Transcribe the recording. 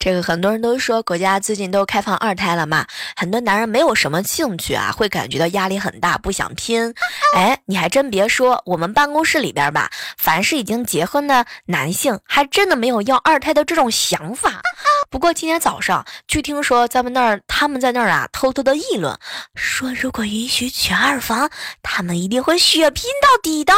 这个很多人都说国家最近都开放二胎了嘛很多男人没有什么兴趣啊会感觉到压力很大不想拼。哎你还真别说我们办公室里边吧凡是已经结婚的男性还真的没有要二胎的这种想法。不过今天早上据听说咱们那儿他们在那儿啊偷偷的议论说如果允许娶二房他们一定会血拼到底的。